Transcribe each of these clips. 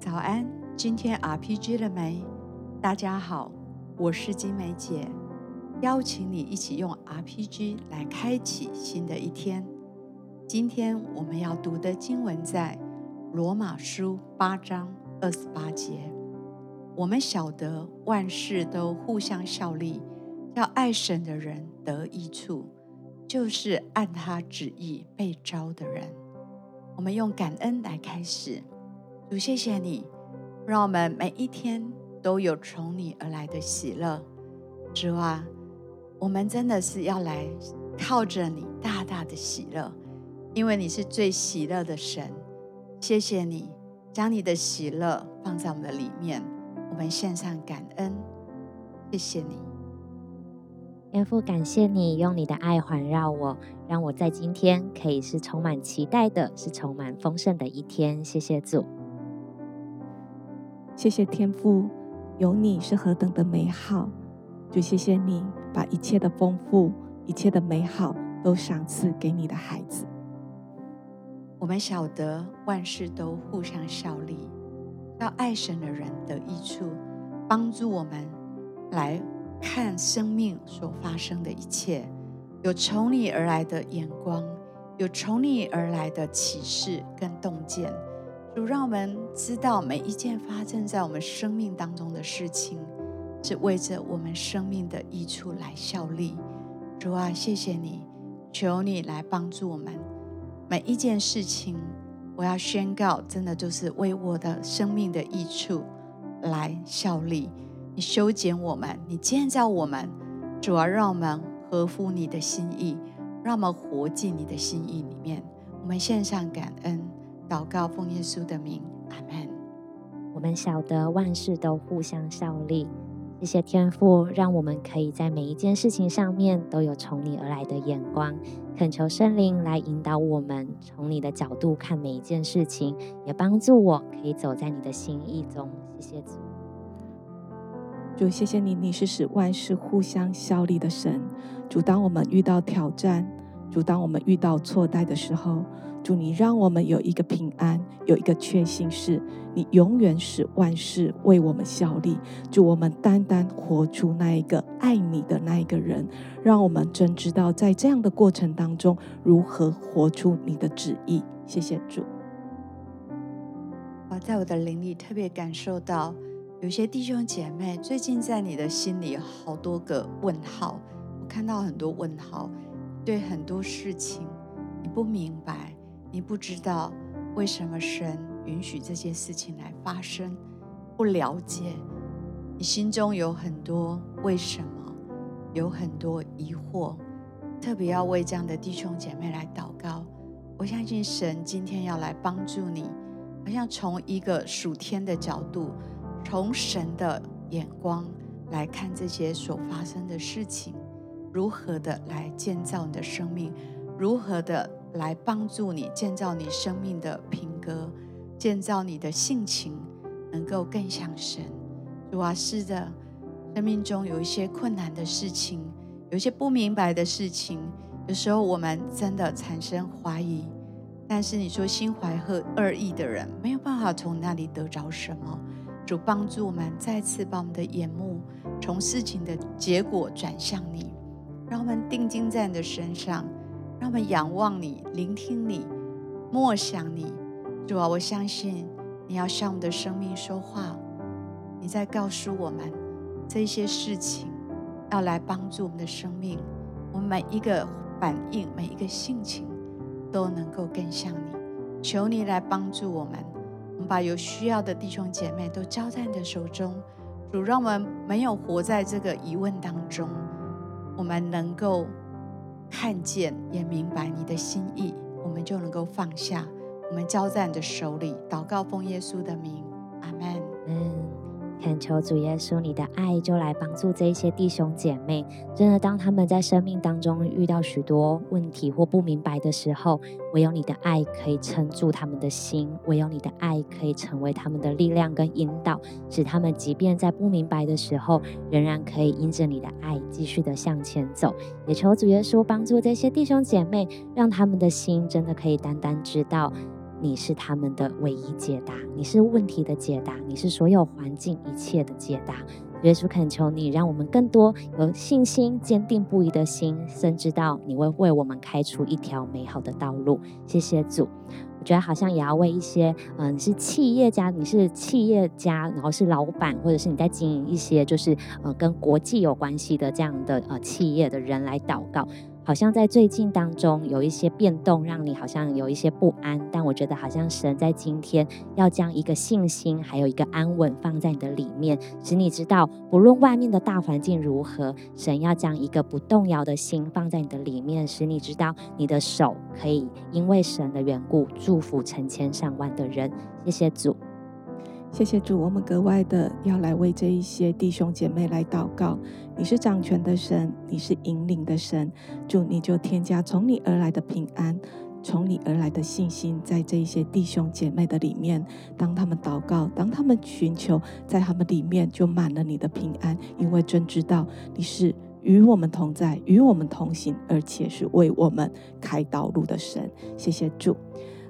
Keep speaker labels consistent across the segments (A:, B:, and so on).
A: 早安，今天 RPG 了没？大家好，我是金梅姐，邀请你一起用 RPG 来开启新的一天。今天我们要读的经文在罗马书八章二十八节。我们晓得万事都互相效力，要爱神的人得益处，就是按他旨意被招的人。我们用感恩来开始。主，谢谢你，让我们每一天都有从你而来的喜乐。主啊，我们真的是要来靠着你大大的喜乐，因为你是最喜乐的神。谢谢你将你的喜乐放在我们的里面，我们献上感恩。谢谢你，
B: 天父，感谢你用你的爱环绕我，让我在今天可以是充满期待的，是充满丰盛的一天。谢谢主。
C: 谢谢天父，有你是何等的美好！就谢谢你把一切的丰富、一切的美好都赏赐给你的孩子。
A: 我们晓得万事都互相效力，要爱神的人得益处，帮助我们来看生命所发生的一切，有从你而来的眼光，有从你而来的启示跟洞见。主让我们知道，每一件发生在我们生命当中的事情，是为着我们生命的益处来效力。主啊，谢谢你，求你来帮助我们。每一件事情，我要宣告，真的就是为我的生命的益处来效力。你修剪我们，你建造我们，主啊，让我们合乎你的心意，让我们活进你的心意里面。我们献上感恩。祷告，奉耶稣的名，阿门。
B: 我们晓得万事都互相效力，谢谢天父，让我们可以在每一件事情上面都有从你而来的眼光。恳求圣灵来引导我们，从你的角度看每一件事情，也帮助我可以走在你的心意中。谢谢主，
C: 主，谢谢你，你是使万事互相效力的神。主，当我们遇到挑战，主，当我们遇到挫败的时候。祝，你让我们有一个平安，有一个确信，是你永远使万事为我们效力。祝，我们单单活出那一个爱你的那一个人，让我们真知道在这样的过程当中如何活出你的旨意。谢谢主。
A: 我在我的灵里特别感受到，有些弟兄姐妹最近在你的心里有好多个问号，我看到很多问号，对很多事情你不明白。你不知道为什么神允许这些事情来发生，不了解，你心中有很多为什么，有很多疑惑，特别要为这样的弟兄姐妹来祷告。我相信神今天要来帮助你，好像从一个属天的角度，从神的眼光来看这些所发生的事情，如何的来建造你的生命，如何的。来帮助你建造你生命的品格，建造你的性情，能够更像神。主啊，是的，生命中有一些困难的事情，有一些不明白的事情，有时候我们真的产生怀疑。但是你说心怀和恶意的人没有办法从那里得着什么。主帮助我们再次把我们的眼目从事情的结果转向你，让我们定睛在你的身上。让我们仰望你，聆听你，默想你。主啊，我相信你要向我们的生命说话。你在告诉我们这些事情，要来帮助我们的生命。我们每一个反应，每一个性情，都能够更像你。求你来帮助我们。我们把有需要的弟兄姐妹都交在你的手中。主，让我们没有活在这个疑问当中，我们能够。看见也明白你的心意，我们就能够放下，我们交在你的手里。祷告奉耶稣的名，
B: 恳求主耶稣，你的爱就来帮助这些弟兄姐妹。真的，当他们在生命当中遇到许多问题或不明白的时候，唯有你的爱可以撑住他们的心，唯有你的爱可以成为他们的力量跟引导，使他们即便在不明白的时候，仍然可以因着你的爱继续的向前走。也求主耶稣帮助这些弟兄姐妹，让他们的心真的可以单单知道。你是他们的唯一解答，你是问题的解答，你是所有环境一切的解答。耶稣恳求你，让我们更多有信心、坚定不移的心，深知道你会为我们开出一条美好的道路。谢谢主。我觉得好像也要为一些，嗯、是企业家，你是企业家，然后是老板，或者是你在经营一些就是呃跟国际有关系的这样的呃企业的人来祷告。好像在最近当中有一些变动，让你好像有一些不安。但我觉得好像神在今天要将一个信心，还有一个安稳放在你的里面，使你知道，不论外面的大环境如何，神要将一个不动摇的心放在你的里面，使你知道你的手可以因为神的缘故祝福成千上万的人。谢谢主。
C: 谢谢主，我们格外的要来为这一些弟兄姐妹来祷告。你是掌权的神，你是引领的神，主你就添加从你而来的平安，从你而来的信心，在这一些弟兄姐妹的里面。当他们祷告，当他们寻求，在他们里面就满了你的平安，因为真知道你是与我们同在，与我们同行，而且是为我们开道路的神。谢谢主。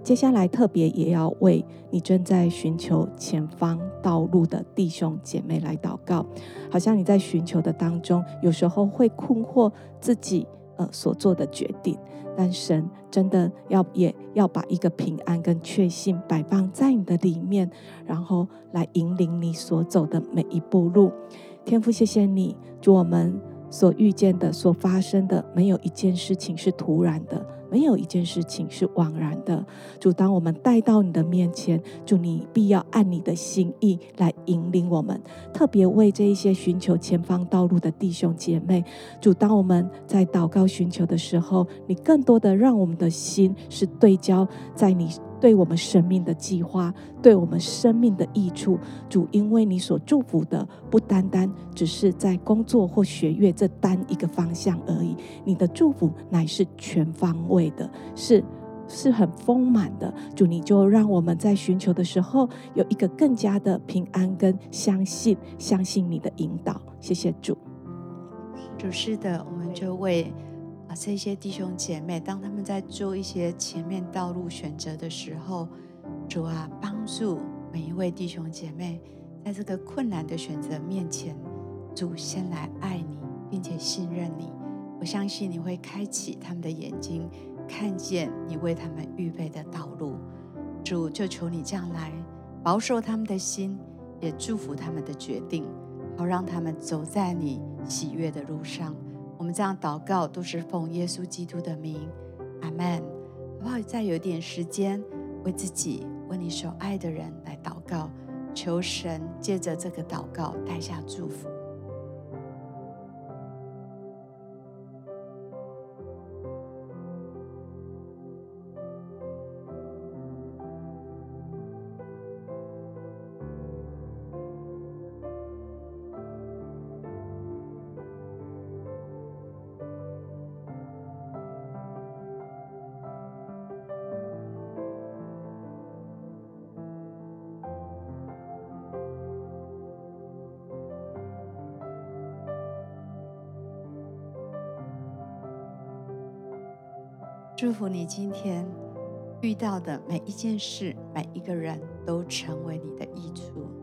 C: 接下来特别也要为你正在寻求前方道路的弟兄姐妹来祷告。好像你在寻求的当中，有时候会困惑自己呃所做的决定，但神真的要也要把一个平安跟确信摆放在你的里面，然后来引领你所走的每一步路。天父，谢谢你，祝我们所遇见的、所发生的，没有一件事情是突然的。没有一件事情是枉然的。主，当我们带到你的面前，主，你必要按你的心意来引领我们。特别为这一些寻求前方道路的弟兄姐妹，主，当我们在祷告寻求的时候，你更多的让我们的心是对焦在你。对我们生命的计划，对我们生命的益处，主，因为你所祝福的不单单只是在工作或学业这单一个方向而已，你的祝福乃是全方位对的，是是很丰满的。主，你就让我们在寻求的时候有一个更加的平安跟相信，相信你的引导。谢谢主。
A: 主是的，我们就为。啊，这些弟兄姐妹，当他们在做一些前面道路选择的时候，主啊，帮助每一位弟兄姐妹，在这个困难的选择面前，主先来爱你，并且信任你。我相信你会开启他们的眼睛，看见你为他们预备的道路。主就求你这样来保守他们的心，也祝福他们的决定，好让他们走在你喜悦的路上。我们这样祷告，都是奉耶稣基督的名，阿门。好不好？再有点时间，为自己、为你所爱的人来祷告，求神借着这个祷告带下祝福。祝福你今天遇到的每一件事，每一个人都成为你的益处。